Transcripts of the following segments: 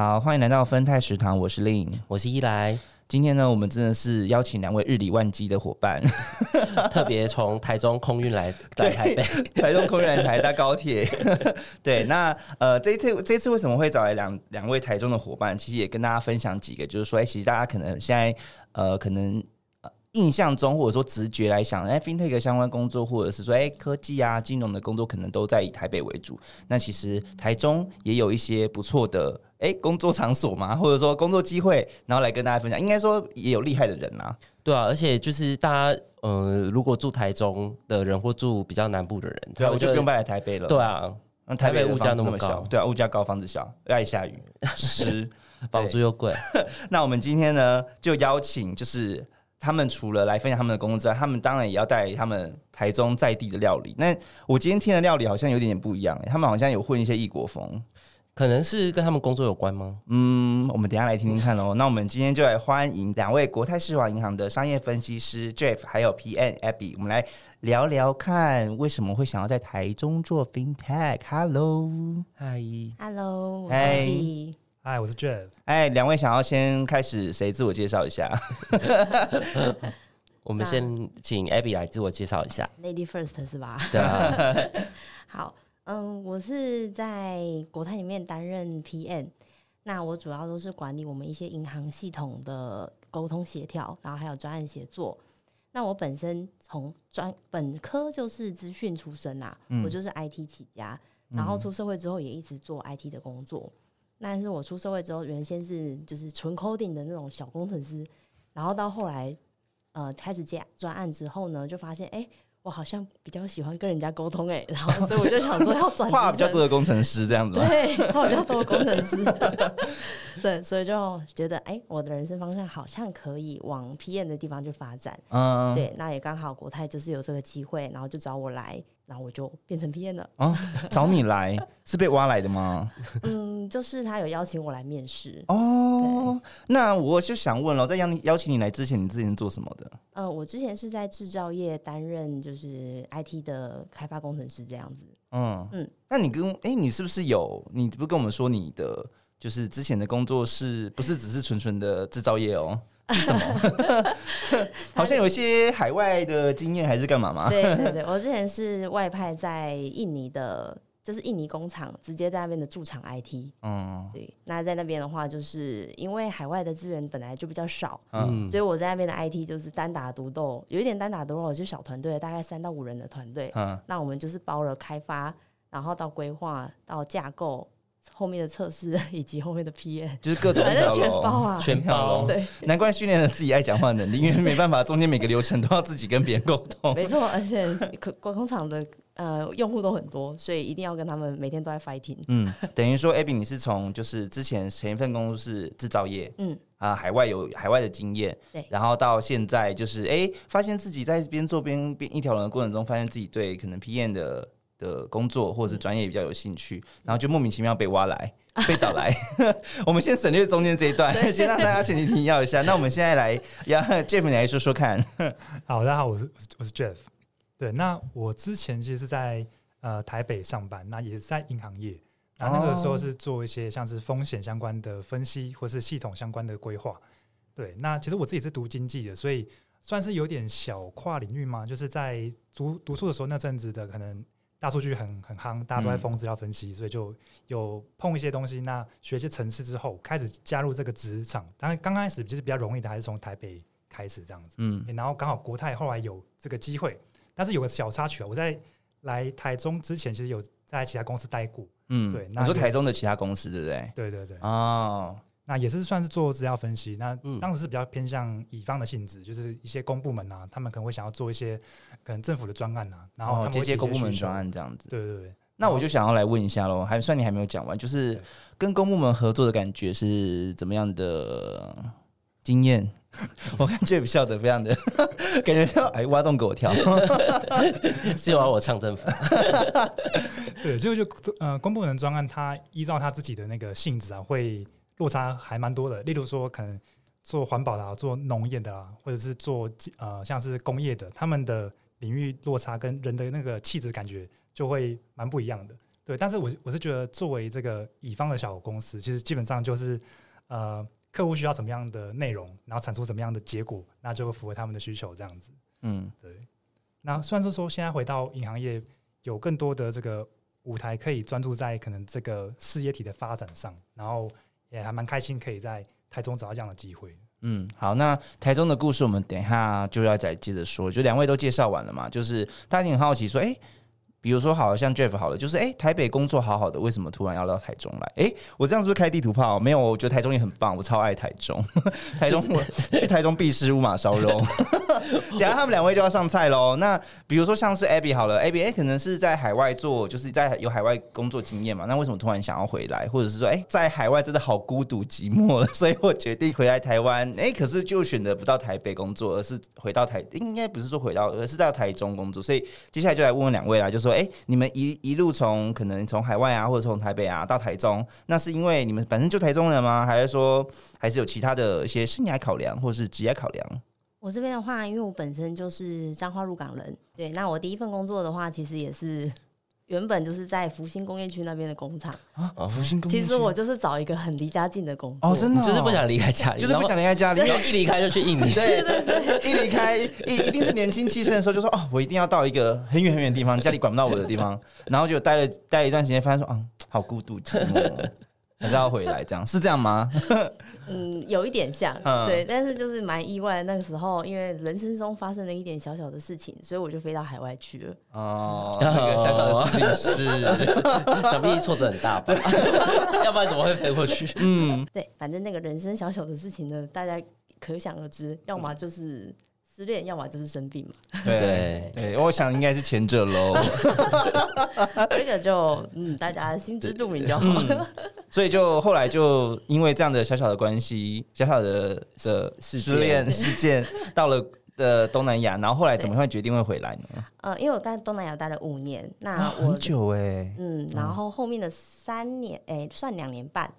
好，欢迎来到分泰食堂，我是令，我是伊莱。今天呢，我们真的是邀请两位日理万机的伙伴，特别从台中空运来 来台北，台中空运来台搭高铁。对，那呃，这一次这次为什么会找来两两位台中的伙伴？其实也跟大家分享几个，就是说，哎，其实大家可能现在呃，可能。印象中，或者说直觉来想，哎，FinTech 相关工作，或者是说，哎，科技啊、金融的工作，可能都在以台北为主。那其实台中也有一些不错的，哎，工作场所嘛，或者说工作机会，然后来跟大家分享。应该说也有厉害的人呐，对啊，而且就是大家，呃，如果住台中的人或住比较南部的人，对啊，我就不用搬来台北了。对啊，那台北物价那么高，对啊，物价高，房子小，爱下雨，湿，房租又贵。那我们今天呢，就邀请就是。他们除了来分享他们的工作之外，他们当然也要带他们台中在地的料理。那我今天听的料理好像有点点不一样，他们好像有混一些异国风，可能是跟他们工作有关吗？嗯，我们等下来听听看哦。那我们今天就来欢迎两位国泰世华银行的商业分析师 Jeff，还有 PN Abby，我们来聊聊看为什么会想要在台中做 FinTech。Hello，Hi，Hello，Hi。嗨，我是 Jeff。哎，两位想要先开始谁自我介绍一下？我们先请 Abby 来自我介绍一下。Lady First 是吧？对啊。好，嗯，我是在国泰里面担任 PM，那我主要都是管理我们一些银行系统的沟通协调，然后还有专案协作。那我本身从专本科就是资讯出身啊，我就是 IT 起家，然后出社会之后也一直做 IT 的工作。但是我出社会之后，原先是就是纯 coding 的那种小工程师，然后到后来，呃，开始接专案之后呢，就发现，哎。我好像比较喜欢跟人家沟通哎，然后所以我就想说要转话比较多的工程师这样子，对，话比较多的工程师，对，所以就觉得哎，我的人生方向好像可以往 PM 的地方去发展，嗯，对，那也刚好国泰就是有这个机会，然后就找我来，然后我就变成 PM 了。啊，找你来是被挖来的吗？嗯，就是他有邀请我来面试。哦，那我就想问了，在邀邀请你来之前，你之前做什么的？呃，我之前是在制造业担任就是 IT 的开发工程师这样子。嗯嗯，那你跟哎，你是不是有？你不跟我们说你的就是之前的工作是不是只是纯纯的制造业哦？是什么？好像有一些海外的经验还是干嘛吗？对对对，我之前是外派在印尼的。就是印尼工厂直接在那边的驻厂 IT，嗯，对，那在那边的话，就是因为海外的资源本来就比较少，嗯，所以我在那边的 IT 就是单打独斗，有一点单打独斗，就小团队，大概三到五人的团队，嗯，那我们就是包了开发，然后到规划，到架构。后面的测试 以及后面的 PM，就是各种全包啊，全包。对，难怪训练了自己爱讲话能力，因为没办法，中间每个流程都要自己跟别人沟通。没错，而且可广工厂的呃用户都很多，所以一定要跟他们每天都在 fighting。嗯，等于说，Abby，你是从就是之前前一份工作是制造业，嗯啊，海外有海外的经验，对，然后到现在就是哎，发现自己在边做边边一条龙的过程中，发现自己对可能 PM 的。的工作或者是专业比较有兴趣，然后就莫名其妙被挖来，被找来。我们先省略中间这一段，先让大家前提提要一下。那我们现在来，要 Jeff 你来说说看。好，大家好，我是我是 Jeff。对，那我之前其实是在呃台北上班，那也是在银行业，然后那个时候是做一些像是风险相关的分析，或是系统相关的规划。对，那其实我自己是读经济的，所以算是有点小跨领域嘛。就是在读读书的时候那阵子的可能。大数据很很夯，大家都在疯资料分析，所以就有碰一些东西。那学一些城市之后，开始加入这个职场。当然刚开始就是比较容易的，还是从台北开始这样子。嗯，然后刚好国泰后来有这个机会，但是有个小插曲啊，我在来台中之前，其实有在其他公司待过。嗯，对，你说台中的其他公司对不对？对对对。哦。那也是算是做资料分析，那当时是比较偏向乙方的性质，就是一些公部门啊，他们可能会想要做一些可能政府的专案啊，然后接接公部门专案这样子。对对对。那我就想要来问一下喽，还算你还没有讲完，就是跟公部门合作的感觉是怎么样的经验？我看 Jeff 笑得非常的，感觉要哎挖洞给我跳。是要我唱政府，对，就就呃，公部门专案，它依照它自己的那个性质啊，会落差还蛮多的。例如说，可能做环保的、啊、做农业的啊，或者是做呃像是工业的，他们的领域落差跟人的那个气质感觉就会蛮不一样的。对，但是我我是觉得，作为这个乙方的小公司，其实基本上就是呃，客户需要什么样的内容，然后产出什么样的结果，那就会符合他们的需求这样子。嗯对，那虽然说说现在回到银行业，有更多的这个舞台可以专注在可能这个事业体的发展上，然后也还蛮开心可以在台中找到这样的机会。嗯，好，那台中的故事我们等一下就要再接着说。就两位都介绍完了嘛，就是大家很好奇说，哎、比如说好像 Jeff 好了，就是哎、台北工作好好的，为什么突然要到台中来？哎、我这样是不是开地图炮？没有，我觉得台中也很棒，我超爱台中。台中去台中必吃乌马烧肉。等一下他们两位就要上菜喽。那比如说像是 Abby 好了，Abby 哎、可能是在海外做，就是在有海外工作经验嘛。那为什么突然想要回来？或者是说，哎、在海外真的好孤独寂寞了，所以我决定回来台湾。哎、可是就选择不到台北工作，而是回到台，应该不是说回到，而是在台中工作。所以接下来就来问问两位啦，就说，哎、你们一一路从可能从海外啊，或者从台北啊到台中，那是因为你们本身就台中人吗？还是说还是有其他的一些生涯考量，或者是职业考量？我这边的话，因为我本身就是彰化鹿港人，对，那我第一份工作的话，其实也是原本就是在福星工业区那边的工厂。啊福星工业其实我就是找一个很离家近的工作，哦，真的哦、就是不想离开家里，就是不想离开家里，然后，一离开就去印尼，对对对，一离开一一定是年轻气盛的时候，就说哦，我一定要到一个很远很远的地方，家里管不到我的地方，然后就待了待了一段时间，发现说啊，好孤独寂寞哦，还是要回来，这样是这样吗？嗯，有一点像，嗯对，但是就是蛮意外。那个时候，因为人生中发生了一点小小的事情，所以我就飞到海外去了。哦，那个小小的事情是，想必挫折很大吧？要不然怎么会飞过去？嗯，对，反正那个人生小小的事情呢，大家可想而知，要么就是失恋，要么就是生病嘛。对对，我想应该是前者喽。这个就嗯，大家心知肚明就好。嗯，所以就后来就因为这样的小小的关系，小小的的失恋事件，到了的东南亚，然后后来怎么会决定会回来呢？呃，因为我在东南亚待了五年，那很久哎，嗯，然后后面的三年，哎、算两年半，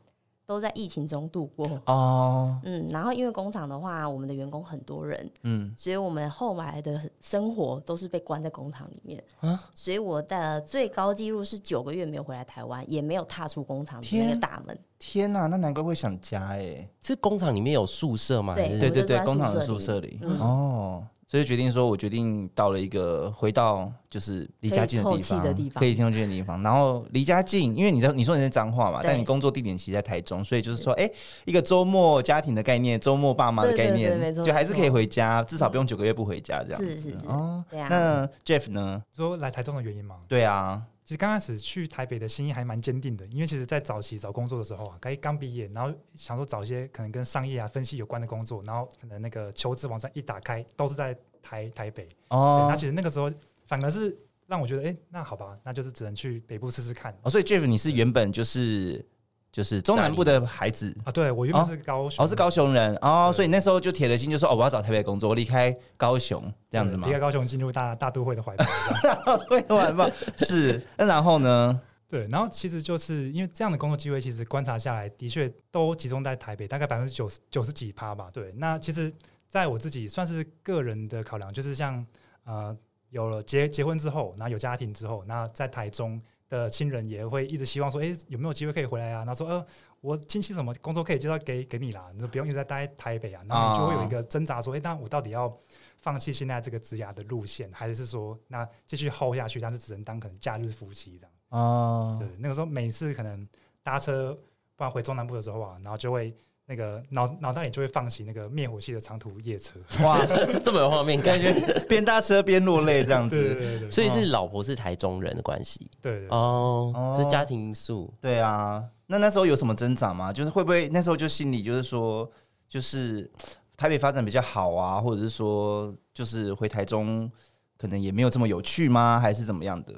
都在疫情中度过。哦，嗯，然后因为工厂的话，我们的员工很多人，嗯，所以我们后来的生活都是被关在工厂里面。啊所以我的最高纪录是九个月没有回来台湾，也没有踏出工厂的那个大门。天哪，那难怪会想家哎。是工厂里面有宿舍吗？对对对工厂的宿舍宿舍里嗯哦，所以决定说，我决定到了一个回到就是离家近的地可以透气方，的地方可以听近的地方。然后离家近，因为你在你说你在彰化嘛，但你工作地点其实在台中，所以就是说，哎，一个周末家庭的概念，周末爸妈的概念就还是可以回家，至少不用九个月不回家这样子。是是是哦，啊，那 Jeff 呢？说来台中的原因吗？对啊，其实刚开始去台北的心意还蛮坚定的，因为其实，在早期找工作的时候啊，刚刚毕业，然后想说找一些可能跟商业啊、分析有关的工作，然后可能那个求职网站一打开，都是在台台北。哦那其实那个时候反而是让我觉得，哎、那好吧，那就是只能去北部试试看哦，所以 Jeff 你是原本就是就是中南部的孩子。啊。对我原本是高雄，哦，是高雄人哦，对所以那时候就铁了心，就说哦，我要找台北工作，我离开高雄这样子嘛离？开高雄进入大大都会的怀抱。会玩吧？是，那然后呢？对，然后其实就是因为这样的工作机会，其实观察下来，的确都集中在台北，大概百分之九十九十几趴吧。对，那其实在我自己算是个人的考量，就是像呃有了结结婚之后，然后有家庭之后，那在台中的亲人也会一直希望说，哎，有没有机会可以回来啊？然后说，呃，我亲戚什么工作可以介绍给给你啦，你就不用一直在待在台北啊。然后你就会有一个挣扎，说，哎，那我到底要放弃现在这个职涯的路线，还是说那继续 hold 下去，但是只能当可能假日夫妻这样？哦对，那个时候每次可能搭车，不然回中南部的时候啊，然后就会那个脑脑袋里就会放起那个灭火器的长途夜车。哇，这么有画面感感。觉边搭车边落泪这样对对子。对对所以是老婆是台中人的关系对对，哦哦，是家庭因素。对啊，那那时候有什么挣扎吗？就是会不会那时候就心里就是说，就是台北发展比较好啊，或者是说，就是回台中可能也没有这么有趣吗？还是怎么样的？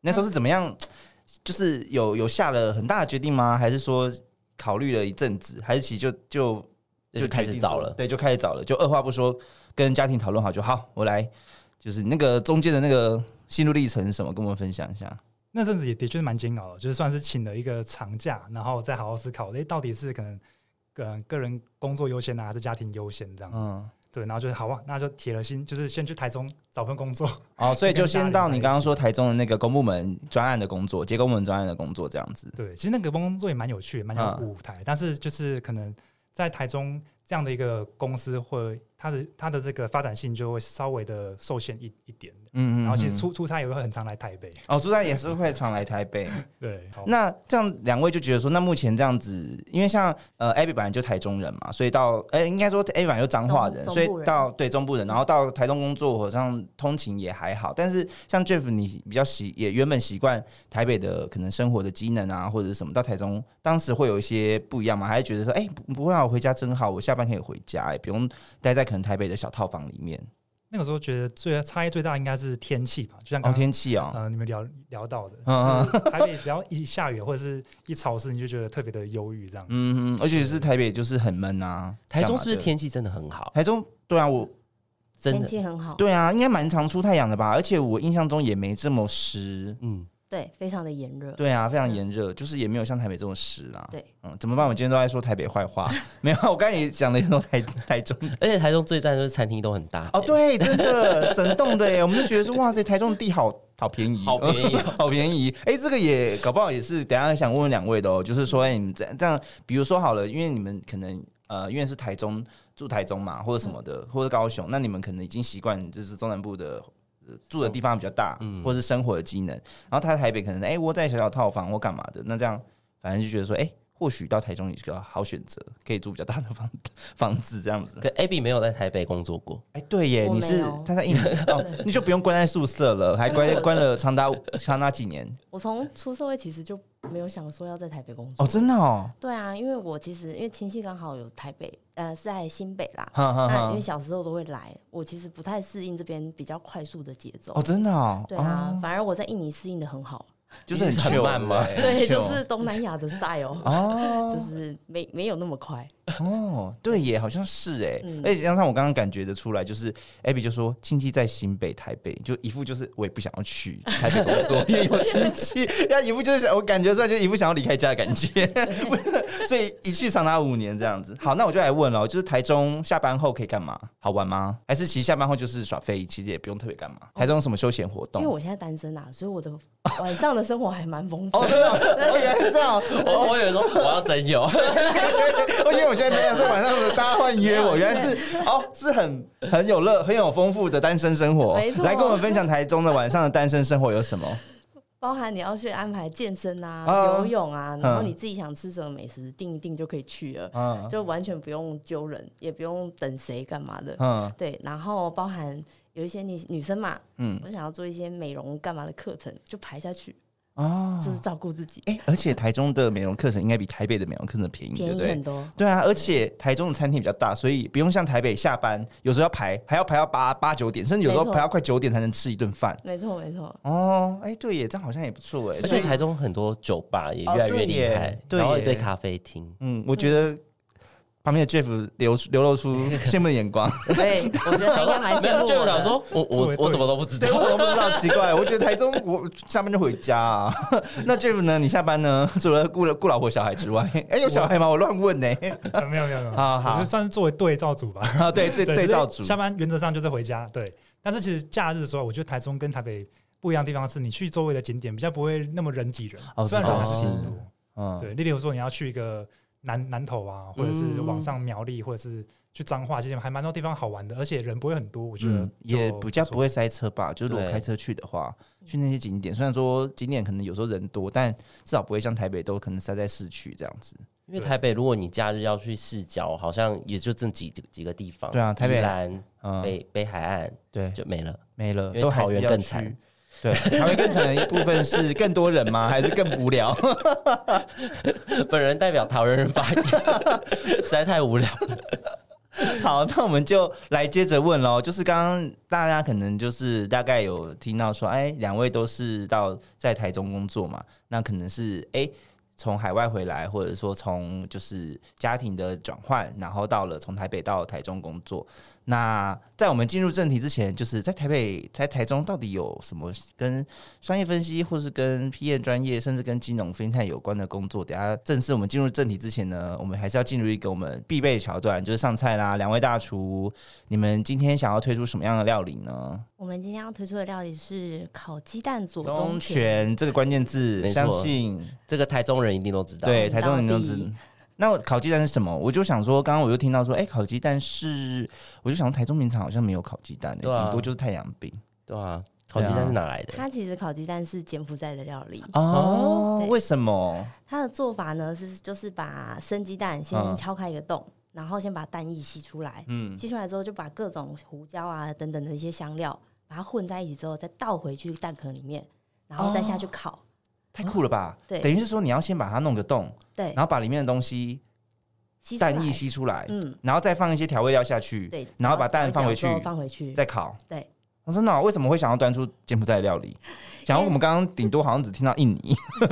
那时候是怎么样？就是有有下了很大的决定吗？还是说考虑了一阵子？还是其实就就就开始找了。对，就开始找了，就二话不说跟家庭讨论好就好，我来，就是那个中间的那个心路历程是什么，跟我们分享一下。那阵子也的确是蛮煎熬的，就是算是请了一个长假，然后再好好思考，那，到底是可能个个人工作优先啊，还是家庭优先这样？嗯，对，然后就是好吧，那就铁了心，就是先去台中找份工作。哦，所以就先到你刚刚说台中的那个公部门专案的工作，接公部门专案的工作这样子。对，其实那个工作也蛮有趣的，蛮有嗯舞台，但是就是可能在台中这样的一个公司，会它的它的这个发展性就会稍微的受限一一点。嗯嗯然后其实嗯出出差也会很常来台北。哦，出差也是会常来台北。对，那这样两位就觉得说，那目前这样子，因为像呃，Abby 本来就台中人嘛，所以到哎、应该说 Abby 本来就彰化人，所以到对中部人，然后到台中工作，好像通勤也还好。但是像 Jeff，你比较习也原本习惯台北的可能生活的机能啊，或者是什么，到台中当时会有一些不一样吗？还是觉得说，哎、不不会啊，我回家真好，我下班可以回家、哎，不用待在可能台北的小套房里面。那个时候觉得最差异最大应该是天气吧，就像哦，刚刚天气哦，呃你们聊聊到的，嗯就是 台北只要一下雨或者是一潮湿，你就觉得特别的忧郁这样。嗯，而且是台北就是很闷啊。台中是不是？天气真的很好？台中对啊，我真的，气很好，对啊，应该蛮常出太阳的吧？而且我印象中也没这么湿。嗯，对，非常的炎热。对啊，非常炎热，就是也没有像台北这种湿啦。对，嗯，怎么办？我今天都在说台北坏话，没有，我刚才也讲了很多台台中。而且台中最赞就是餐厅都很大哦，，对，真的整栋的耶，我们就觉得说，哇塞，台中的地好好便宜，好便宜哦好便宜。哎，这个也搞不好也是，等下想问问两位的哦，就是说，哎，你们这样这样，比如说好了，因为你们可能呃，因为是台中住台中嘛，或者什么的，或者高雄，那你们可能已经习惯就是中南部的。呃住的地方比较大，嗯。或者是生活的机能，然后他在台北可能哎窝在小小套房或干嘛的，那这样反正就觉得说哎，或许到台中也是个好选择，可以住比较大的房房子这样子。可 Abby 没有在台北工作过，哎，对耶，你是他在印尼 哦，你就不用关在宿舍了，还关关了长达长达几年我从出社会其实就没有想说要在台北工作。哦，真的哦，对啊，因为我其实因为亲戚刚好有台北，呃，是在新北啦。哈哈哈那因为，小时候都会来，我其实不太适应这边比较快速的节奏。哦，真的哦，对啊，哦反而我在印尼适应的很好。就是很很慢吗？对，就是东南亚的 style，哦。就是没没有那么快。哦，对耶，好像是哎，嗯而且加上我刚刚感觉得出来，就是 Abby 就说亲戚在新北、台北，就一副就是我也不想要去台北工作，因为有亲戚，他一副就是想我感觉出来就一副想要离开家的感觉，所以一去长达五年这样子。好，那我就来问了，就是台中下班后可以干嘛？好玩吗？还是其实下班后就是耍废，其实也不用特别干嘛？台中什么休闲活动因为？我现在单身啊，所以我的晚上的生活还蛮丰富哦，原来是这样。我我以为说我要真有，哦，因为我现在这样，所以晚上大家欢迎约我，原来是哦，是很很有乐、很有丰富的单身生活。没错。来跟我们分享台中的晚上的单身生活有什么？包含你要去安排健身啊、啊。游泳啊，然后嗯你自己想吃什么美食，定一定就可以去了，嗯。就完全不用揪人，也不用等谁干嘛的。嗯。对，然后包含有一些女女生嘛，嗯。我想要做一些美容干嘛的课程，就排下去，哦，就是照顾自己，哎，而且台中的美容课程应该比台北的美容课程便宜，对不对便宜很？多。对啊，而且台中的餐厅比较大，所以不用像台北下班有时候要排，还要排到八八九点，甚至有时候排到快九点才能吃一顿饭。没错没错，哦，哎，对耶，这样好像也不错哎。而且台中很多酒吧也哦越来越厉害，然后一堆咖啡厅，嗯，我觉得旁边的 Jeff 流流露出 羡慕的眼光。对，我觉得他应该蛮羡慕我的。想说我我我什么都不知道对，，我怎么不知道？奇怪，我觉得台中我下班就回家啊。那 Jeff 呢？你下班呢？除了顾了顾老婆小孩之外，哎、有小孩吗？我乱问呢、呃没有没有没有，好好我就算是作为对照组吧。啊，对，对对照组下班原则上就是回家，对。但是其实假日的时候，我觉得台中跟台北不一样的地方是，你去周围的景点比较不会那么人挤人，哦虽然人还是是很多。嗯，对，例如说你要去一个南南投啊，或者是嗯往上苗栗，或者是去彰化，其实还蛮多地方好玩的，而且人不会很多，我觉得嗯，也比较不会塞车吧。就是如果开车去的话，去那些景点，虽然说景点可能有时候人多，但至少不会像台北都可能塞在市区这样子。因为台北如果你假日要去市郊，好像也就这几几个地方，对啊台北宜兰、嗯，北北海岸对，就没了。没了，因为都还桃园更惨。对，还会更惨的一部分是更多人吗？还是更无聊？本人代表桃园人发言，实在太无聊了。好，那我们就来接着问喽。就是刚刚大家可能就是大概有听到说，哎，两位都是到在台中工作嘛，那可能是哎。从海外回来，或者说从就是家庭的转换，然后到了从台北到台中工作。那在我们进入正题之前，就是在台北、在台中到底有什么跟商业分析，或是跟 P N 专业，甚至跟金融分态有关的工作？等下正式我们进入正题之前呢，我们还是要进入一个我们必备的桥段，就是上菜啦。两位大厨，你们今天想要推出什么样的料理呢？我们今天要推出的料理是烤鸡蛋左东东泉这个关键字，相信这个台中人一定都知道。对台中人都知。那烤鸡蛋是什么？我就想说，刚刚我又听到说，哎、烤鸡蛋是，我就想说台中名产好像没有烤鸡蛋的、顶多就是太阳饼。对啊，烤鸡蛋是哪来的？它其实烤鸡蛋是柬埔寨的料理，哦，对为什么？它的做法呢是就是把生鸡蛋嗯先敲开一个洞，然后先把蛋液吸出来，嗯，吸出来之后就把各种胡椒啊等等的一些香料把它混在一起之后，再倒回去蛋壳里面，然后再下去烤。太酷了吧？对等于是说你要先把它弄个洞，对。然，后把里面的东西蛋液吸出来，嗯，然后再放一些调味料下去，对，然后把蛋放回去放回去，再烤。对，我真的哦、为什么会想要端出柬埔寨料理？想要我们刚刚顶多好像只听到印尼，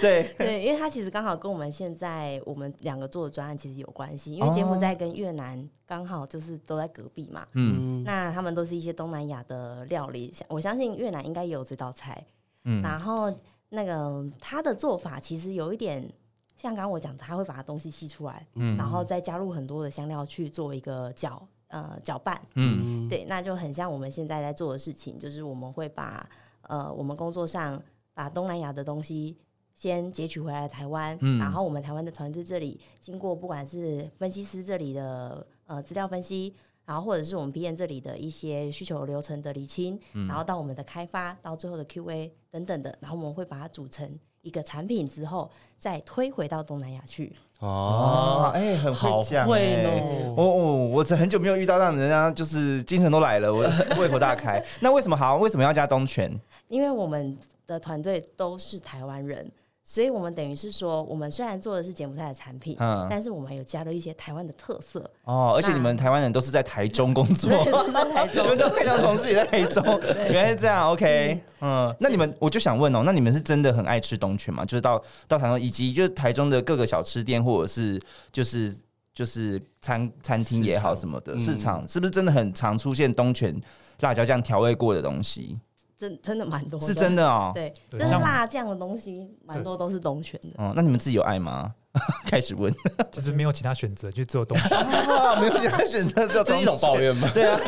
对。啊对，因为它其实刚好跟我们现在我们两个做的专案其实有关系，因为柬埔寨跟越南刚好就是都在隔壁嘛，嗯。嗯，那他们都是一些东南亚的料理，我相信越南应该也有这道菜。嗯，然后那个它的做法其实有一点像刚刚我讲的，他会把它东西吸出来，嗯然后再加入很多的香料去做一个搅呃搅拌。嗯对，那就很像我们现在在做的事情，就是我们会把呃我们工作上把东南亚的东西先截取回来台湾，嗯然后我们台湾的团队这里经过不管是分析师这里的呃资料分析。然后或者是我们 PM 这里的一些需求流程的理清，嗯然后到我们的开发，到最后的 QA 等等的，然后我们会把它组成一个产品之后，再推回到东南亚去。哦，哦，哎、很好会讲、会哎哦我我我是很久没有遇到让人家就是精神都来了，我胃口大开。那为什么好？为什么要加东泉？因为我们的团队都是台湾人，所以我们等于是说，我们虽然做的是柬埔寨的产品，嗯，但是我们有加入一些台湾的特色。哦，而且你们台湾人都是在台中工作，台 你中们都非常同事也在台中，原来是这样。OK，嗯，那你们我就想问哦，那你们是真的很爱吃东泉吗？就是到到台中，以及就是台中的各个小吃店，或者是就是就是餐餐厅也好什么的嗯市场，是不是真的很常出现东泉辣椒酱调味过的东西？真真的蛮多的，是真的哦。对，就是辣酱的东西蛮多都是东泉的。哦，那你们自己有爱吗？开始问，就是没有其他选择，就只有东泉。啊 没有其他选择，只有一种抱怨吗？对啊，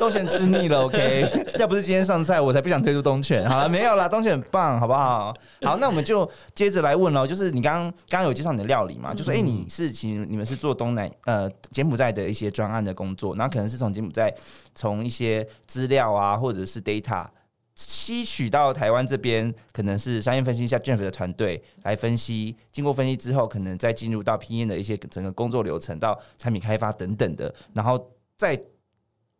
东泉吃腻了，OK。要不是今天上菜，我才不想推出东泉。好了，没有啦，东泉很棒，好不好？好，那我们就接着来问喽。就是你刚刚刚刚有介绍你的料理嘛？就说哎、诶你是其实你们是做东南呃柬埔寨的一些专案的工作，然后可能是从柬埔寨从一些资料啊，或者是 data。吸取到台湾这边，可能是商业分析一下 Jeff 的团队来分析，经过分析之后，可能再进入到 P N 的一些整个工作流程，到产品开发等等的，然后再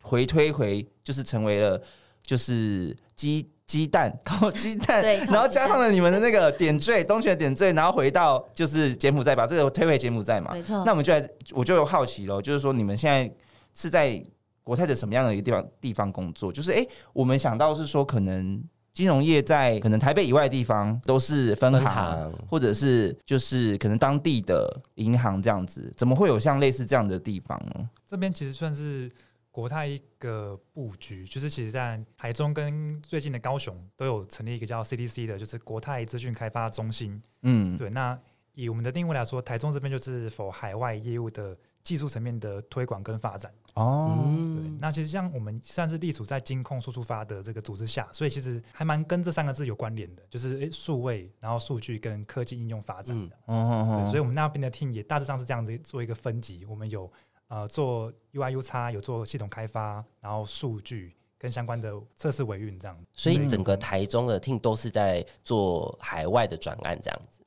回推回，就是成为了就是鸡鸡蛋烤鸡蛋，对然后加上了你们的那个点缀，东泉的点缀，然后回到就是柬埔寨，把这个推回柬埔寨嘛。没错那，我们就来，我就好奇喽，就是说你们现在是在国泰的什么样的一个地方地方工作？就是哎、诶我们想到是说，可能金融业在可能台北以外的地方都是分行，分行或者是就是可能当地的银行这样子，怎么会有像类似这样的地方呢？这边其实算是国泰一个布局，就是其实在台中跟最近的高雄都有成立一个叫 CDC 的，就是国泰资讯开发中心。嗯，对，那以我们的定位来说，台中这边就是否海外业务的技术层面的推广跟发展。哦，对，嗯，那其实像我们算是隶属在金控数出发的这个组织下，所以其实还蛮跟这三个字有关联的，就是诶数位，然后数据跟科技应用发展的。哦哦对，所以我们那边的 team 也大致上是这样子做一个分级，我们有呃做 UI U 叉，有做系统开发，然后数据跟相关的测试维运这样。所以整个台中的 team 都是在做海外的转案这样子。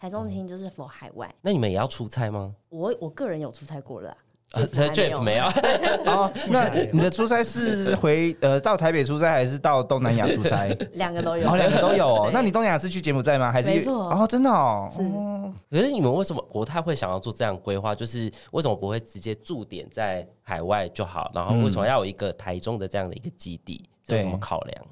对，台中的厅就是否海外。那你们也要出差吗？我我个人有出差过了啊，呃 Jeff 没有，哦，那你的出差是回呃到台北出差，还是到东南亚出差？两个都有，然后两个都有哦。那你东南亚是去柬埔寨吗？还是没错哦，真的哦。是哦可是你们为什么国泰会想要做这样规划？就是为什么不会直接驻点在海外就好？然后为什么要有一个台中的这样的一个基地？这有什么考量？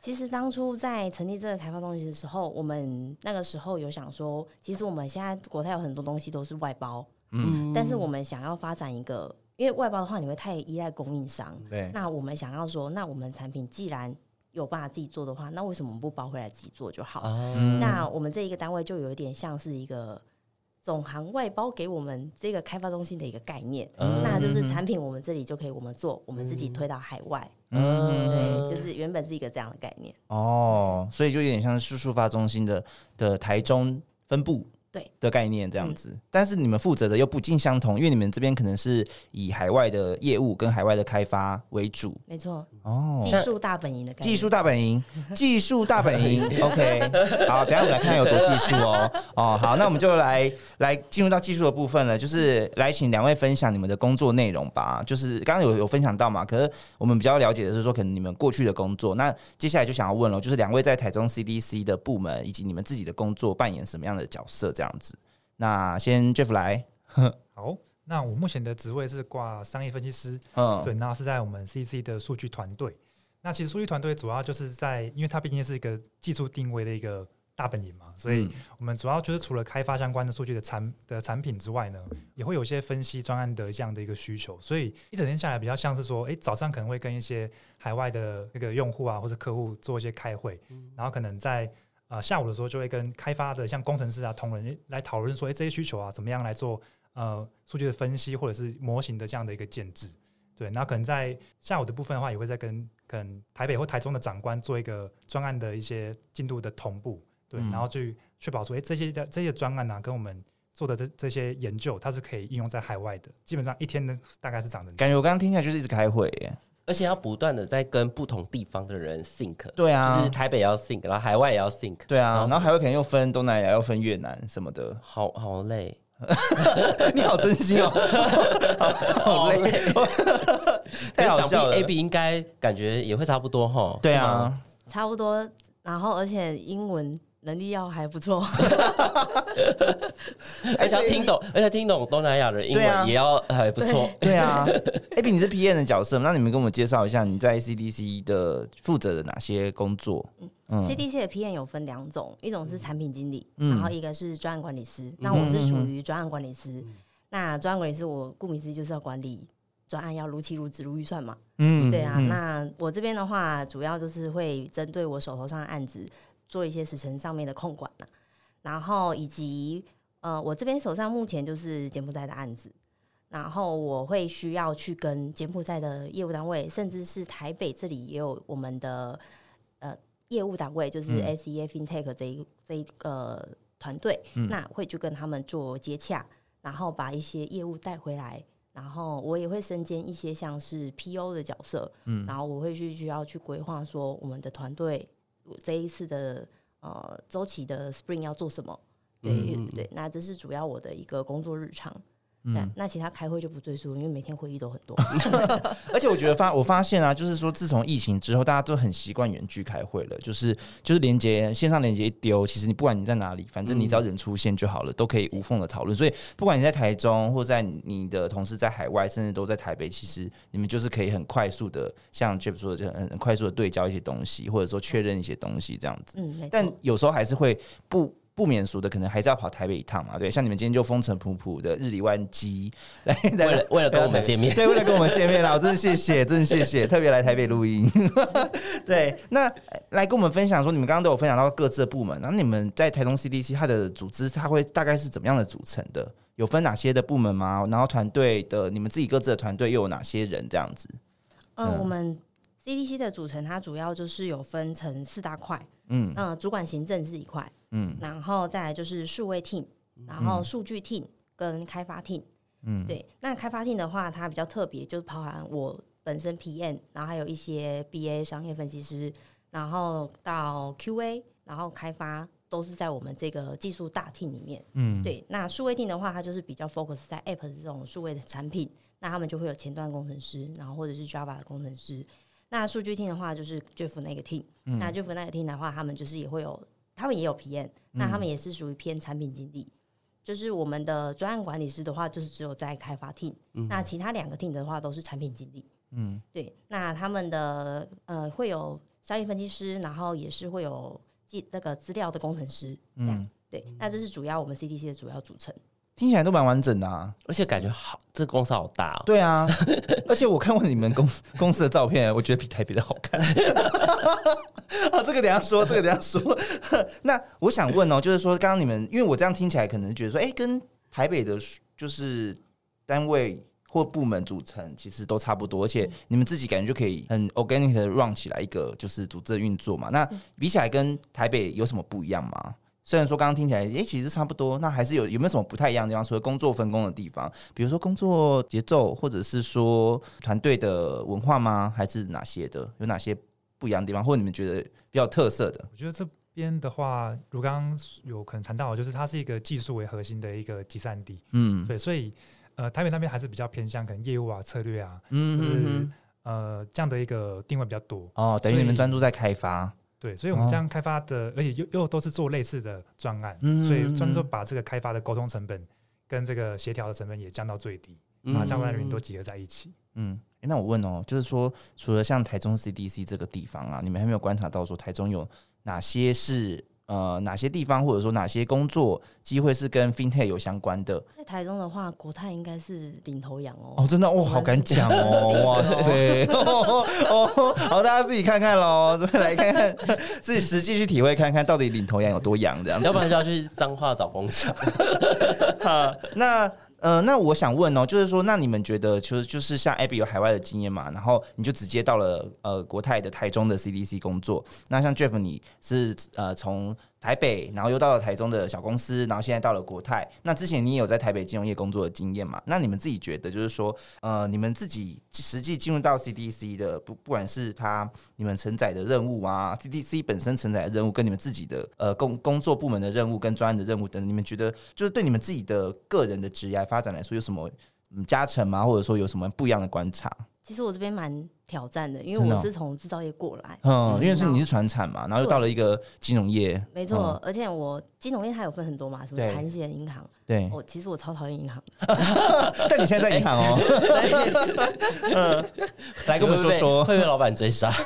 其实当初在成立这个开发东西的时候，我们那个时候有想说，其实我们现在国泰有很多东西都是外包，嗯，但是我们想要发展一个，因为外包的话你会太依赖供应商，对，那我们想要说，那我们产品既然有办法自己做的话，那为什么不包回来自己做就好？嗯，那我们这一个单位就有一点像是一个总行外包给我们这个开发中心的一个概念，嗯那就是产品我们这里就可以我们做，我们自己推到海外，嗯对，就是原本是一个这样的概念。哦，所以就有点像是数发中心的的台中分部。对的概念这样子，但是你们负责的又不尽相同，因为你们这边可能是以海外的业务跟海外的开发为主没错，哦。技术大本营的概念。技术大本营，技术大本营，OK，好，等下我们来看有多技术哦。哦，好，那我们就来来进入到技术的部分了，就是来请两位分享你们的工作内容吧。就是刚刚有有分享到嘛，可是我们比较了解的是说，可能你们过去的工作。那接下来就想要问了，就是两位在台中 CDC 的部门以及你们自己的工作扮演什么样的角色？这样子。那先 Jeff 来，好，那我目前的职位是挂商业分析师，嗯，对，那是在我们 CC 的数据团队。那其实数据团队主要就是在，因为它毕竟是一个技术定位的一个大本营嘛，所以嗯我们主要就是除了开发相关的数据的产的产品之外呢，也会有一些分析专案的这样的一个需求。所以一整天下来，比较像是说，诶，早上可能会跟一些海外的那个用户啊，或者客户做一些开会，然后可能在呃下午的时候就会跟开发的像工程师啊、同仁诶来讨论说，诶，这些需求啊，怎么样来做呃数据的分析或者是模型的这样的一个建制。对，然后可能在下午的部分的话，也会再跟可能台北或台中的长官做一个专案的一些进度的同步，对，嗯然后去确保说，哎，这些的这些专案呢、跟我们做的这这些研究，它是可以应用在海外的。基本上一天呢，大概是长的。感觉我刚刚听起来就是一直开会耶。而且要不断的在跟不同地方的人 think，对啊，就是台北要 think，然后海外也要 think，对啊，然后然后还会可能又分东南亚，又分越南什么的。好好累，你好真心哦，好累，太好笑了。A B 应该感觉也会差不多哈。对，啊，差不多，然后而且英文能力要还不错，而且要听懂，而且听懂东南亚的英对啊文也要还不错。对啊。A B 你是 P N 的角色，那你们跟我们介绍一下你在 C D C 的负责的哪些工作？嗯 CDC 的 PM 有分两种，一种是产品经理，嗯然后一个是专案管理师。那我是属于专案管理师。那专案管理师，我顾名思义就是要管理专案，要如期如职如预算嘛。嗯对啊，嗯那我这边的话，主要就是会针对我手头上的案子做一些时程上面的控管呐、然后以及呃，我这边手上目前就是柬埔寨的案子。然后我会需要去跟柬埔寨的业务单位，甚至是台北这里也有我们的呃业务单位，就是嗯。SEA FinTech 这一这一个团队，嗯。那会去跟他们做接洽，然后把一些业务带回来，然后我也会身兼一些像是 PO 的角色，嗯。然后我会去需要去规划说我们的团队这一次的呃周期的 Spring 要做什么。对、嗯嗯对，那这是主要我的一个工作日常。嗯那那其他开会就不赘述，因为每天会议都很多。而且我觉得发我发现啊，就是说自从疫情之后，大家都很习惯远距开会了，就是就是连接线上连接一丢，其实你不管你在哪里，反正你只要人出现就好了，都可以无缝的讨论。所以不管你在台中，或在你的同事在海外，甚至都在台北，其实你们就是可以很快速的，像 Jeff 说的，就很很快速的对焦一些东西，或者说确认一些东西这样子。嗯，但。有时候还是会不不免俗的，可能还是要跑台北一趟嘛。对，像你们今天就风尘仆仆的日理万机来来为了为了跟我们见面，对，为了跟我们见面啦，我真的谢谢，真的谢谢，特别来台北录音。对，那呃来跟我们分享说，你们刚刚都有分享到各自的部门，然后你们在台中 CDC 它的组织，它会大概是怎么样的组成的？有分哪些的部门吗？然后团队的你们自己各自的团队又有哪些人这样子？嗯、嗯我们 CDC 的组成它主要就是有分成四大块，嗯嗯、主管行政是一块，嗯然后再来就是数位 team，然后数据 team 跟开发 team。嗯，对，那开发 team 的话，它比较特别，就是包含我本身 PM，然后还有一些 BA 商业分析师，然后到 QA，然后开发都是在我们这个技术大厅里面。嗯，对，那数位 team 的话，它就是比较 focus 在 App 的这种数位的产品，那他们就会有前端工程师，然后或者是 Java 的工程师。那数据厅的话，就是 Jeff 那个 team，、那 Jeff 那个 team 的话，他们就是也会有，他们也有 PM，、那他们也是属于偏产品经理。就是我们的专案管理师的话，就是只有在开发 team，、那其他两个 team 的话都是产品经理。嗯，对，那他们的呃会有商业分析师，然后也是会有记那个资料的工程师，这样。嗯对，那这是主要我们 CDC 的主要组成。听起来都蛮完整的啊。而且感觉好，这个公司好大哦。对啊，而且我看过你们公公司的照片，我觉得比台北的好看。啊，这个等下说，这个等下说。那我想问哦，就是说，刚刚你们，因为我这样听起来，可能觉得说，哎、跟台北的就是单位或部门组成其实都差不多，而且你们自己感觉就可以很 organic 的 run 起来一个就是组织的运作嘛。那比起来跟台北有什么不一样吗？虽然说刚刚听起来，诶，其实差不多，那还是有有没有什么不太一样的地方？除了工作分工的地方，比如说工作节奏，或者是说团队的文化吗？还是哪些的？有哪些不一样的地方，或者你们觉得比较特色的？我觉得这边的话，如刚刚有可能谈到，就是它是一个技术为核心的一个集散地，嗯对，所以呃，台北那边还是比较偏向可能业务啊、策略啊，嗯就是嗯呃这样的一个定位比较多。哦，等于你们专注在开发，对，所以我们这样开发的，而且又又都是做类似的专案，嗯所以专注把这个开发的沟通成本跟这个协调的成本也降到最低，把相关的人员都集合在一起。嗯，诶那我问哦，就是说，除了像台中 CDC 这个地方啊，你们还没有观察到说台中有哪些是呃哪些地方，或者说哪些工作机会是跟 FinTech 有相关的？在台中的话，国泰应该是领头羊哦。哦，真的哦，好敢讲哦，哇塞，哦哦，好，大家自己看看喽，来看看，自己实际去体会看看，到底领头羊有多羊这样子要。不然就要去彰化找工厂。好，那呃，那我想问哦，就是说，那你们觉得，就是就是像 Abby 有海外的经验嘛，然后你就直接到了呃国泰的台中的 CDC 工作，那像 Jeff 你是呃从台北，然后又到了台中的小公司，然后现在到了国泰，那之前你也有在台北金融业工作的经验嘛？那你们自己觉得，就是说，呃，你们自己实际进入到 CDC 的，不不管是他你们承载的任务啊，CDC 本身承载的任务，跟你们自己的呃工工作部门的任务跟专案的任务等，你们觉得就是对你们自己的个人的职业发展来说，有什么嗯加成吗？或者说有什么不一样的观察？其实我这边蛮挑战的，因为我是从制造业过来，嗯，因为是你是船产嘛，然后又到了一个金融业，没错，而且我金融业它有分很多嘛，什么对。产险银行，对，我其实我超讨厌银行，但你现在在银行哦，来跟我们说说，会被老板追杀。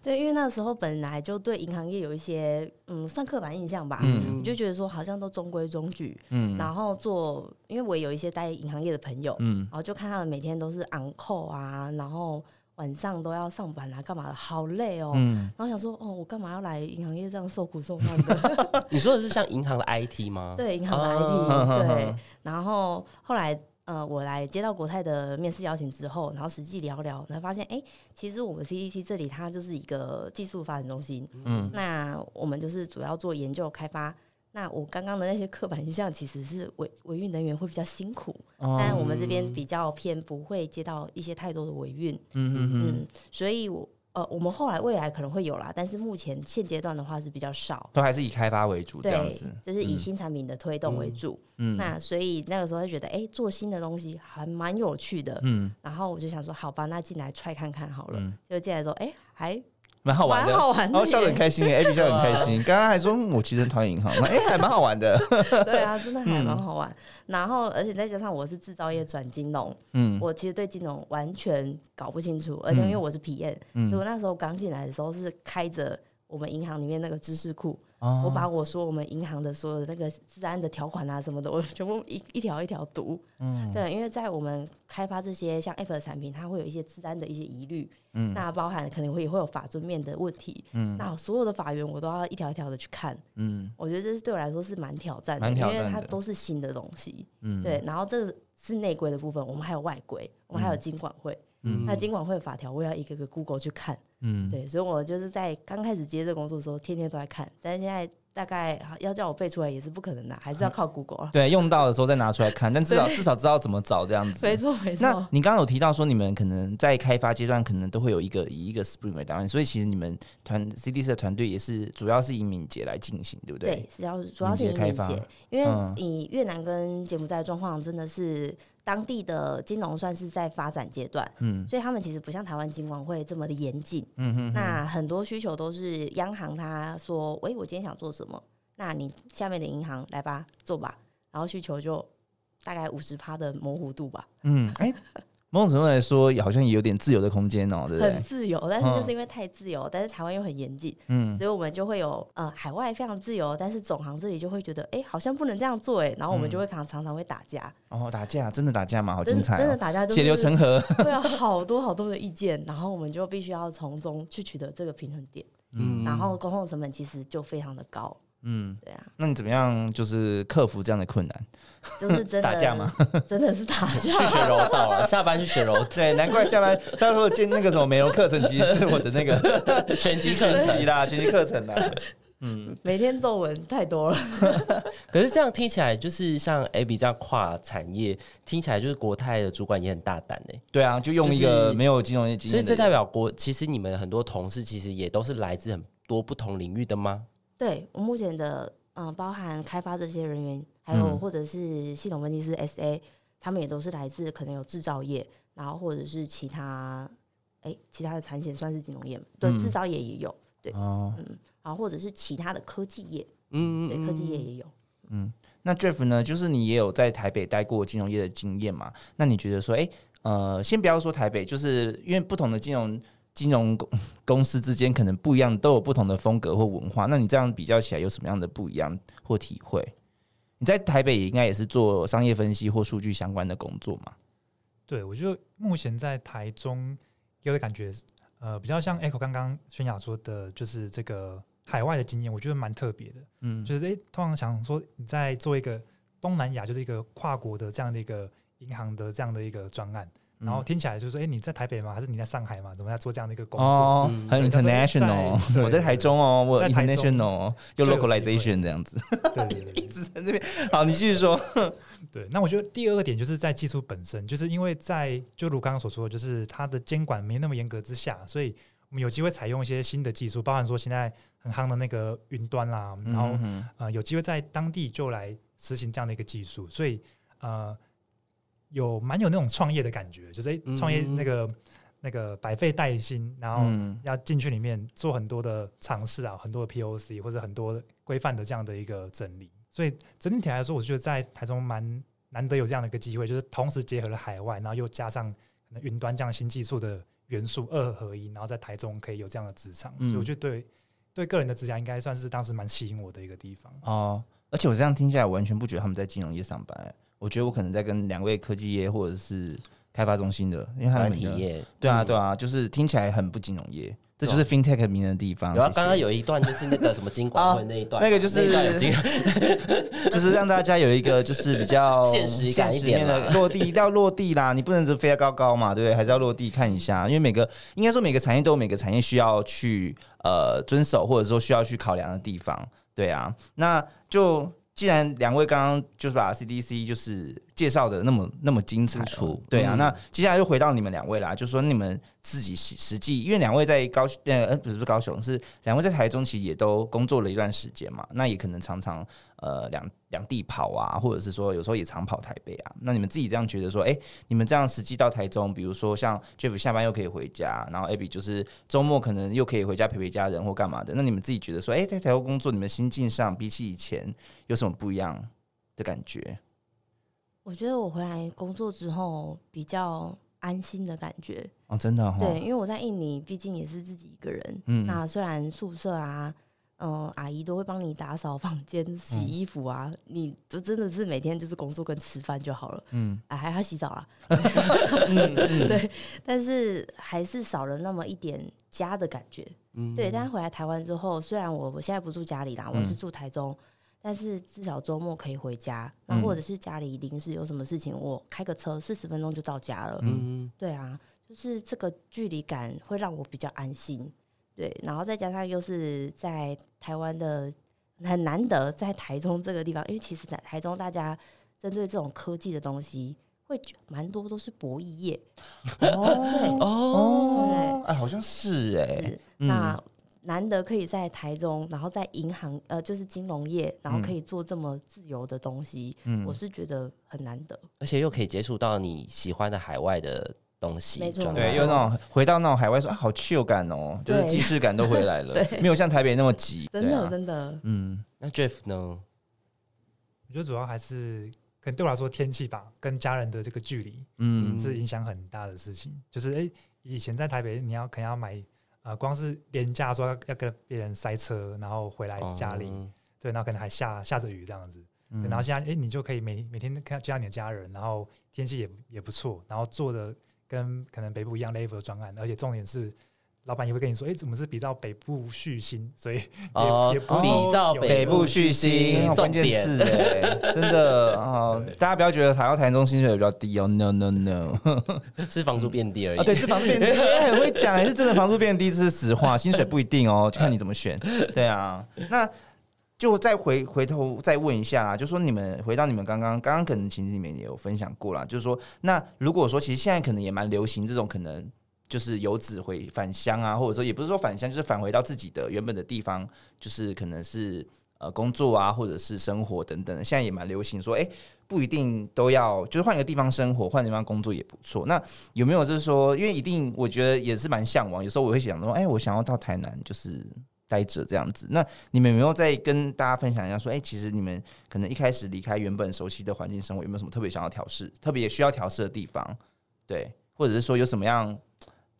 对，因为那时候本来就对银行业有一些嗯算刻板印象吧，嗯。你就觉得说好像都中规中矩，嗯。然后做，因为我也有一些待银行业的朋友，嗯。然后就看他们每天都是昂扣啊，然后晚上都要上班啊，干嘛的，好累哦。嗯，然后想说，哦，我干嘛要来银行业这样受苦受难的？你说的是像银行的 IT 吗？对，银行的哦 IT，、对。然后后来，呃，我来接到国泰的面试邀请之后，然后实际聊聊，才发现，哎，其实我们 CDC 这里它就是一个技术发展中心，嗯，那我们就是主要做研究开发。那我刚刚的那些刻板印象，其实是维维运人员会比较辛苦，哦但我们这边比较偏不会接到一些太多的维运，嗯嗯嗯，嗯，所以我呃，我们后来未来可能会有啦，但是目前现阶段的话是比较少。都还是以开发为主这样对子，，就是以新产品的推动为主。嗯那所以那个时候就觉得，哎、做新的东西还蛮有趣的。嗯，然后我就想说，好吧，那进来 try 看看好了。嗯就进来之后，哎、还蛮好玩的，好玩的然后笑得很耶开心耶，Abby 笑得很开心。刚刚还说嗯我其实很讨厌银行，哎，还蛮好玩的，对啊，真的还嗯。蛮好玩。然后，而且再加上我是制造业转金融，嗯。我其实对金融完全搞不清楚，而且因为我是 PM，、嗯。所以我那时候刚进来的时候是开着我们银行里面那个知识库，哦。我把我说我们银行的所有的那个治安的条款啊什么的，我全部一一条一条读。嗯。对，因为在我们开发这些像 F 的产品，它会有一些治安的一些疑虑，嗯。那包含可能会也会有法尊面的问题，嗯。那所有的法源我都要一条一条的去看。嗯。我觉得这是对我来说是蛮挑战的，因为它都是新的东西。嗯，对，然后这是内规的部分，我们还有外规，我们还有嗯。经管会。嗯。那经管会的法条，我也要一个个 Google 去看。嗯对，所以我就是在刚开始接这个工作的时候，天天都在看。但是现在大概要叫我背出来也是不可能的，还是要靠 Google 啊。对，用到的时候再拿出来看，但至少至少知道怎么找这样子。没错没错那，你刚刚有提到说，你们可能在开发阶段，可能都会有一个以一个 Spring 为单位，所以其实你们团 CDC 的团队也是主要是以敏捷来进行，对不对？对，主要主要是以敏捷开发，因为嗯以越南跟柬埔寨的状况真的是当地的金融算是在发展阶段，嗯。所以他们其实不像台湾金管会这么的严谨。嗯哼那很多需求都是央行他说，喂，我今天想做什么，那你下面的银行来吧，做吧，然后需求就大概五十趴的模糊度吧，嗯，哎、某种程度来说，好像也有点自由的空间哦，对不很？自由，但是就是因为太自由，但是台湾又很严谨，嗯所以我们就会有呃海外非常自由，但是总行这里就会觉得，哎、好像不能这样做，哎，然后我们就会常常常会打架，哦，打架真的打架吗？好真精彩哦！真的打架、就是，血流成河。会有好多好多的意见，然后我们就必须要从中去取得这个平衡点，嗯然后沟通成本其实就非常的高，嗯，对啊，那你怎么样就是克服这样的困难？就是真的 打架吗？真的是打架 去架。学柔道啊，下班去学柔道，对，难怪下班他说见那个什么美容课程，其实是我的那个拳击课全程级。啦，全级课程啦。嗯，每天皱纹太多了，可是这样听起来，就是像 Abby 这样跨产业，听起来就是国泰的主管也很大胆哎、对啊，就用一就是个没有金融业经所以这代表国，其实你们很多同事其实也都是来自很多不同领域的吗？对我目前的嗯，包含开发这些人员，还有嗯或者是系统分析师 SA，他们也都是来自可能有制造业，然后或者是其他哎、其他的产险算是金融业嘛？对，嗯制造业也有对，哦。然后或者是其他的科技业，嗯对，科技业也有。嗯那 Jeff 呢？就是你也有在台北待过金融业的经验嘛？那你觉得说，哎、呃，先不要说台北，就是因为不同的金融金融公公司之间可能不一样，都有不同的风格或文化。那你这样比较起来，有什么样的不一样或体会？你在台北也应该也是做商业分析或数据相关的工作嘛？对我觉得目前在台中给我的感觉，呃，比较像 Echo 刚刚宣雅说的，就是这个海外的经验，我觉得蛮特别的。嗯，就是诶，通常想说你在做一个东南亚，就是一个跨国的这样的一个银行的这样的一个专案，然后听起来就是说，诶，你在台北吗？还是你在上海吗？怎么在做这样的一个工作？哦，嗯很 international 在。我在台中哦，我 international 哦有就有机会 localization 这样子。对对对对 一直在那边。好，你继续说。对。那我觉得第二个点就是在技术本身，就是因为在就如刚刚所说的，就是它的监管没那么严格之下，所以我们有机会采用一些新的技术，包含说现在很夯的那个云端啦，然后呃有机会在当地就来实行这样的一个技术，所以呃有蛮有那种创业的感觉，就是诶创业那个、那个百废待兴，然后要进去里面做很多的尝试啊，很多的 POC 或者很多规范的这样的一个整理，所以整体来说，我觉得在台中蛮难得有这样的一个机会，就是同时结合了海外，然后又加上可能云端这样新技术的元素二合一，然后在台中可以有这样的职场，所以我觉得对对个人的职场应该算是当时蛮吸引我的一个地方。哦，而且我这样听下来，完全不觉得他们在金融业上班、我觉得我可能在跟两位科技业或者是开发中心的，因为他们体业，对啊嗯对啊，就是听起来很不金融业，这就是 fintech 迷人的地方。有啊，谢谢刚刚有一段就是那个什么金管会 那一段，那个就是 就是让大家有一个就是比较 现实感一点的落地要落地啦，你不能只飞得高高嘛，对不对？还是要落地看一下，因为每个应该说每个产业都有每个产业需要去呃遵守或者说需要去考量的地方，对啊，那就。既然两位刚刚就是把 CDC 就是介绍的那么那么精彩对啊，嗯那接下来就回到你们两位啦，就说你们自己实实际，因为两位在高呃呃不是不是高雄，是两位在台中其实也都工作了一段时间嘛，那也可能常常呃两两地跑啊，或者是说有时候也常跑台北啊。那你们自己这样觉得说，哎、你们这样实际到台中，比如说像 Jeff 下班又可以回家，然后 Abby 就是周末可能又可以回家陪陪家人或干嘛的，那你们自己觉得说，哎、在台中工作，你们心境上比起以前有什么不一样的感觉？我觉得我回来工作之后比较安心的感觉，哦，真的哈、对，因为我在印尼毕竟也是自己一个人，嗯。那虽然宿舍啊，嗯、阿姨都会帮你打扫房间、洗嗯。衣服啊，你就真的是每天就是工作跟吃饭就好了，嗯。啊，还要洗澡啊，嗯嗯。对，但是还是少了那么一点家的感觉。嗯。对，但是回来台湾之后，虽然我我现在不住家里啦，我是嗯。住台中，但是至少周末可以回家，那嗯或者是家里临时有什么事情，我开个车四十分钟就到家了。嗯。对啊，就是这个距离感会让我比较安心。对，然后再加上又是在台湾的很难得在台中这个地方，因为其实台台中大家针对这种科技的东西，会蛮多都是博弈业，哦。哦，哦，哎，好像是哎，那难得可以在台中，然后在银行呃就是金融业，然后可以做这么自由的东西，嗯。我是觉得很难得。而且又可以接触到你喜欢的海外的东西，没错对，有那种回到那种海外说啊，好 chill 感哦，就是对既视感都回来了，对。没有像台北那么急，真的、啊。真的，嗯。那 Jeff 呢？我觉得主要还是可能对我来说天气吧，跟家人的这个距离嗯。是影响很大的事情。就是诶，以前在台北，你要可能要买呃，光是廉价说要要跟别人塞车，然后回来家里，哦对，然后可能还下下着雨这样子。对然后现在哎，你就可以每每天看见到你的家人，然后天气也也不错，然后做的跟可能北部一样 level 的专案，而且重点是。老板也会跟你说，诶，怎么是比照北部续薪？所以也、哦也不比照北北部续薪，好关键字哎，真的哦，大家不要觉得台到台中薪水比较低哦，no no no，是房租变低而已。啊对，是房租变低，哎很会讲，是真的房租变低，这是实话，薪水不一定哦，就看你怎么选，对啊，那。就再回回头再问一下啊，就说你们回到你们刚刚刚刚可能其实你们也有分享过啦，就是说，那如果说其实现在可能也蛮流行这种可能就是游子回返乡啊，或者说也不是说返乡，就是返回到自己的原本的地方，就是可能是呃工作啊，或者是生活等等。现在也蛮流行说，哎、不一定都要，就是换个地方生活，换地方工作也不错。那有没有就是说，因为一定我觉得也是蛮向往，有时候我会想说，哎、我想要到台南，就是。待着这样子，那你们有没有再跟大家分享一下？说，哎、其实你们可能一开始离开原本熟悉的环境生活，有没有什么特别想要调试、特别需要调试的地方？对，或者是说有什么样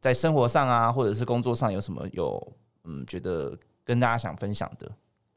在生活上啊，或者是工作上有什么有嗯觉得跟大家想分享的？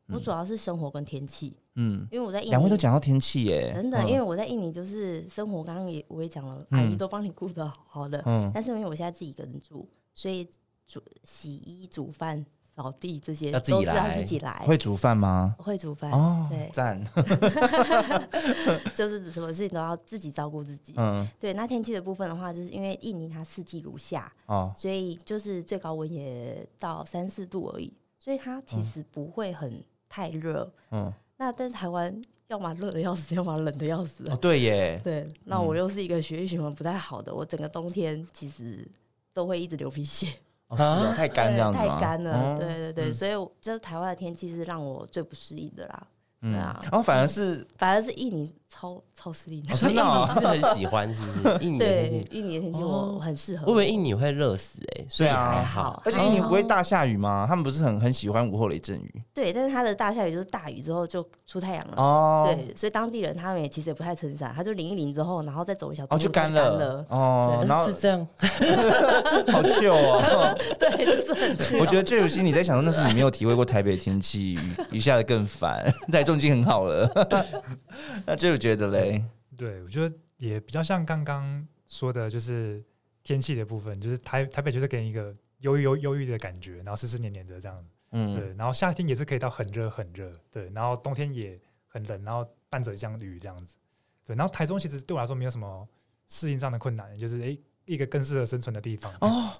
我主要是生活跟天气，嗯，因为我在印尼两位都讲到天气耶，真的，嗯。因为我在印尼就是生活，刚刚也我也讲了，嗯。阿姨都帮你顾得好好的。嗯。但是因为我现在自己一个人住，所以煮洗衣、煮饭、扫地这些要自己都是要来自己来。会煮饭吗？会煮饭，哦对，赞，就是什么事情都要自己照顾自己。嗯对，那天气的部分的话，就是因为印尼它四季如夏，哦所以就是最高温也到三四度而已，所以它其实不会很太热。嗯，那但是台湾要么热的要死，要么冷的要死啊哦。对耶，对，那我又是一个血液循环不太好的，我整个冬天其实都会一直流鼻血，哦是啊太干这样子太干了。哦。对对对，嗯。所以我就是台湾的天气是让我最不适应的啦。对啊。然后反而是反而是印尼超超适应的。哦所以印真的 是很喜欢，是不是？印尼的对天气，，印尼的天气我很适合。我以为印尼会热死哎，所以对啊还好。而且印尼不会大下雨吗？他们不是很很喜欢午后雷阵雨对，但是它的大下雨就是大雨之后就出太阳了。哦，对，所以当地人他们也其实也不太撑伞，他就淋一淋之后，然后再走一小步哦就干干了哦，然后是这样，好糗哦。对，就是很我觉得这有心你在想说，那是你没有体会过台北天气，雨雨下的更烦，台中已经很好了。那这有觉得嘞？对，我觉得也比较像刚刚说的，就是天气的部分，就是台台北就是给你一个忧郁忧忧郁的感觉，然后湿湿黏黏的这样，嗯，对，然后夏天也是可以到很热很热，对，然后冬天也很冷，然后伴着这样雨这样子，对，然后台中其实对我来说没有什么适应上的困难，就是诶一个更适合生存的地方。哦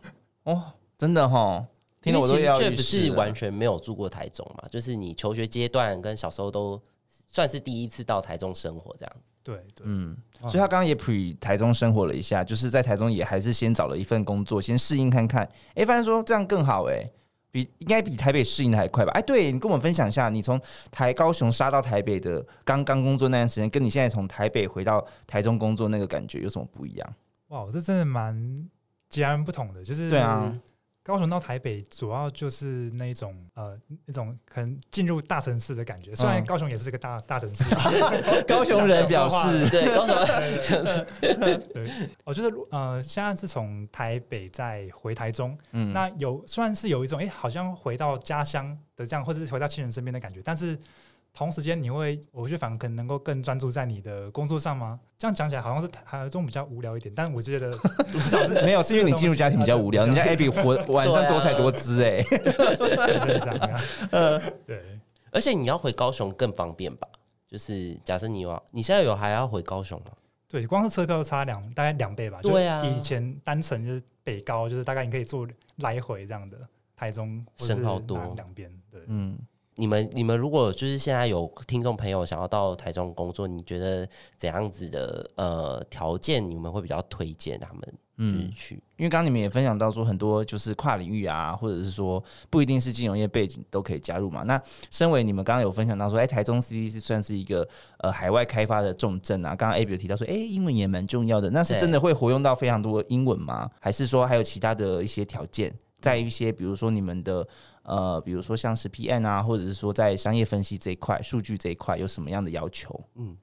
哦，真的哈，听因为其实得我都要 Jeff 浴室了。是完全没有住过台中嘛，就是你求学阶段跟小时候都算是第一次到台中生活这样子。对对，嗯，所以他刚刚也 pre 台中生活了一下，就是在台中也还是先找了一份工作，先适应看看。哎、发现说这样更好哎、比应该比台北适应的还快吧？哎、对你跟我们分享一下，你从台高雄杀到台北的刚刚工作那段时间，跟你现在从台北回到台中工作那个感觉有什么不一样？哇，这真的蛮截然不同的，就是对啊，高雄到台北，主要就是那一种呃那种可能进入大城市的感觉。虽然嗯。高雄也是个大大城市，高雄人表示，对，高雄 对，我觉得呃，现在是从台北再回台中，嗯。那有虽然是有一种哎、诶好像回到家乡的这样，或者是回到亲人身边的感觉，但是同时间你会，我觉得反而可能能够更专注在你的工作上吗？这样讲起来好像是台中比较无聊一点，但我觉得至少是没有，是因为你进入家庭比较无聊。人家 Abby 活晚上多才多姿哎、就是这样啊。对，而且你要回高雄更方便吧？就是假设你有，你现在有还要回高雄吗？对，光是车票就差两大概两倍吧。就对啊以前单程就是北高，就是大概你可以坐来回这样的，台中或者是省好多哪两边。对，嗯，你们你们如果就是现在有听众朋友想要到台中工作，你觉得怎样子的呃条件你们会比较推荐他们就是去？因为刚刚你们也分享到说很多就是跨领域啊，或者是说不一定是金融业背景都可以加入嘛。那身为你们刚刚有分享到说，哎，台中 CDC 算是一个呃海外开发的重镇啊。刚刚 A B 有提到说，哎，英文也蛮重要的，那是真的会活用到非常多英文吗？还是说还有其他的一些条件，在一些比如说你们的呃，比如说像是 PM 啊，或者是说在商业分析这一块、数据这一块有什么样的要求？嗯，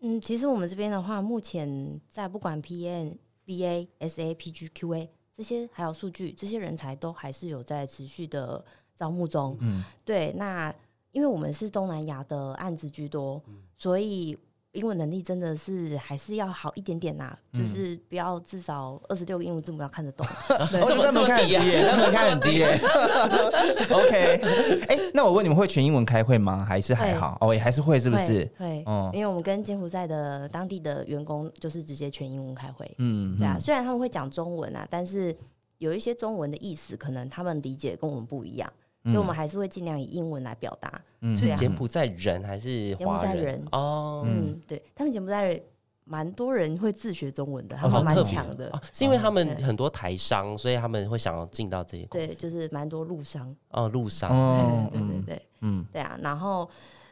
嗯，其实我们这边的话，目前在不管 PM、BA、SA、PG、QA 这些，还有数据这些人才，都还是有在持续的招募中。嗯，对，那因为我们是东南亚的案子居多，所以英文能力真的是还是要好一点点呐、就是不要至少二十六个英文字母要看得懂。对哦，这这么低低啊耶，那门槛很低耶。OK，哎、那我问你们会全英文开会吗？还是还好？哦，也还是会，是不是？会，会哦因为我们跟柬埔寨的当地的员工就是直接全英文开会。嗯，对啊，嗯虽然他们会讲中文啊，但是有一些中文的意思可能他们理解跟我们不一样，所以我们还是会尽量以英文来表达。是柬埔寨人还是柬埔华人？寨人哦，嗯，对他们柬埔寨人蛮多人会自学中文的，他哦们蛮强的。哦是因为他们很多台商，所以他们会想要进到这些公对，就是蛮多路商。哦，路商哦，对对对嗯对嗯对啊。然后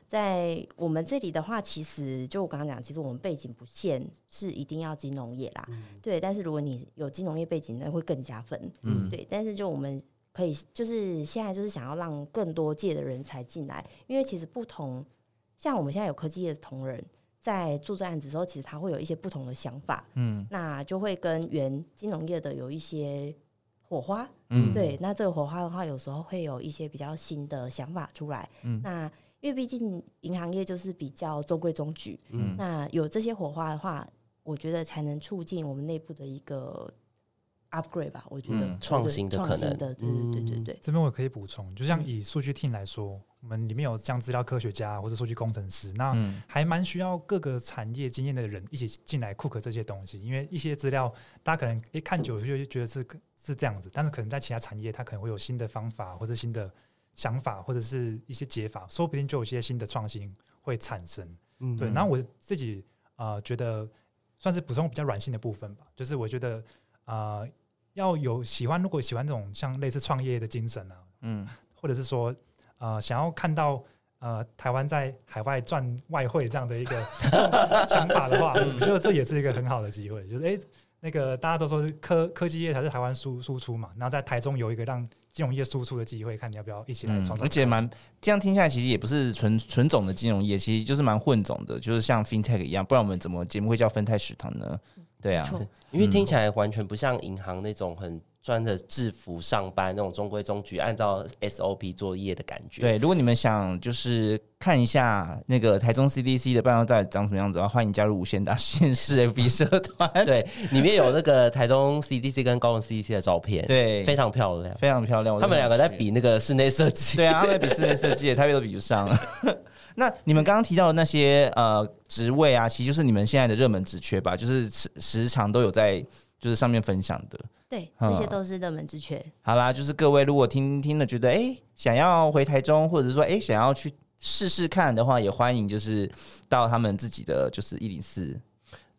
在我们这里的话，其实就我刚刚讲，其实我们背景不限是一定要金融业啦。对，但是如果你有金融业背景，那会更加分。嗯对，但是就我们可以，就是现在就是想要让更多界的人才进来，因为其实不同，像我们现在有科技业的同仁在做这案子的时候，其实他会有一些不同的想法，嗯。那就会跟原金融业的有一些火花。嗯，对，那这个火花的话，有时候会有一些比较新的想法出来。嗯。那因为毕竟银行业就是比较中规中矩，嗯。那有这些火花的话，我觉得才能促进我们内部的一个 upgrade 吧。我觉得、嗯创新的可能的，对对对对对。这边我可以补充，就像以数据 team 来说，我们里面有像资料科学家或者数据工程师，那嗯还蛮需要各个产业经验的人一起进来 cook 这些东西，因为一些资料大家可能一看久了就会觉得是是这样子，但是可能在其他产业，它可能会有新的方法或者新的想法或者是一些解法，说不定就有一些新的创新会产生。嗯对，然后我自己呃觉得算是补充比较软性的部分吧，就是我觉得呃要有喜欢，如果喜欢这种像类似创业的精神啊，嗯。或者是说呃想要看到呃台湾在海外赚外汇这样的一个 想法的话，我觉得这也是一个很好的机会，就是诶，那个大家都说是科科技业才是台湾输输出嘛，然后在台中有一个让金融业输出的机会，看你要不要一起来嗯创造、而且蛮这样听下来，其实也不是纯纯种的金融业，其实就是蛮混种的，就是像 FinTech 一样，不然我们怎么节目会叫 FinTech 食堂呢？对啊因为听起来完全不像银行那种很穿着制服上班那种中规中矩、按照 SOP 作业的感觉。，对，如果你们想就是看一下那个台中 CDC 的办公到底长什么样子的话，欢迎加入无限大实验室 FB 社团。对，里面有那个台中 CDC 跟高雄 CDC 的照片，对，非常漂亮。非常漂亮。他们两个在比那个室内设计。对啊，他们在比室内设计，台北都比不上。那你们刚刚提到的那些呃职位啊，其实就是你们现在的热门职缺吧？就是时时常都有在就是上面分享的。对，嗯这些都是热门职缺。好啦，就是各位如果听听了觉得哎、诶想要回台中，或者说哎、诶想要去试试看的话，也欢迎就是到他们自己的就是一零四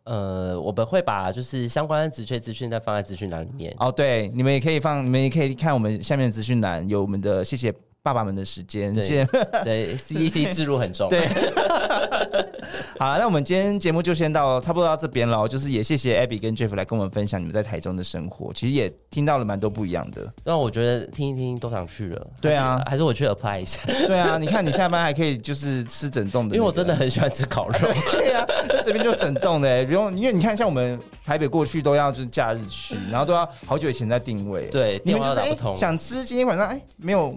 呃，我们会把就是相关的职缺资讯再放在资讯栏里面。哦，对，你们也可以放，你们也可以看我们下面的资讯栏有我们的谢谢爸爸们的时间，对谢谢对，CEC 置入很重。对 好，那我们今天节目就先到差不多到这边了。就是也谢谢 Abby 跟 Jeff 来跟我们分享你们在台中的生活，其实也听到了蛮多不一样的。那我觉得听一听都想去了。对啊还是我去 apply 一下，对啊，你看你下班还可以就是吃整栋的、因为我真的。很喜欢吃烤肉。对呀、啊，随便就整栋的、不用，因为你看，像我们台北过去都要就是假日去，然后都要好久以前在定位。，对，电你们就是想吃今天晚上哎、没有，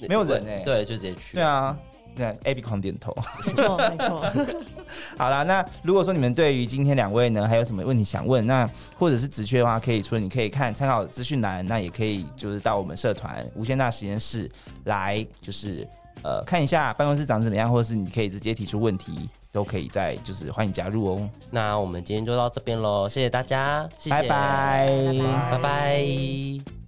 没有人哎对，就直接去。对啊，那，Abby 狂点头。没错，没错。好啦，那如果说你们对于今天两位呢还有什么问题想问，那或者是职缺的话，可以除了你可以看参考资讯栏，那也可以就是到我们社团无限大实验室来，就是呃看一下办公室长怎么样，或者是你可以直接提出问题，都可以在就是欢迎加入哦。那我们今天就到这边喽，谢谢大家，谢谢，拜拜拜拜拜拜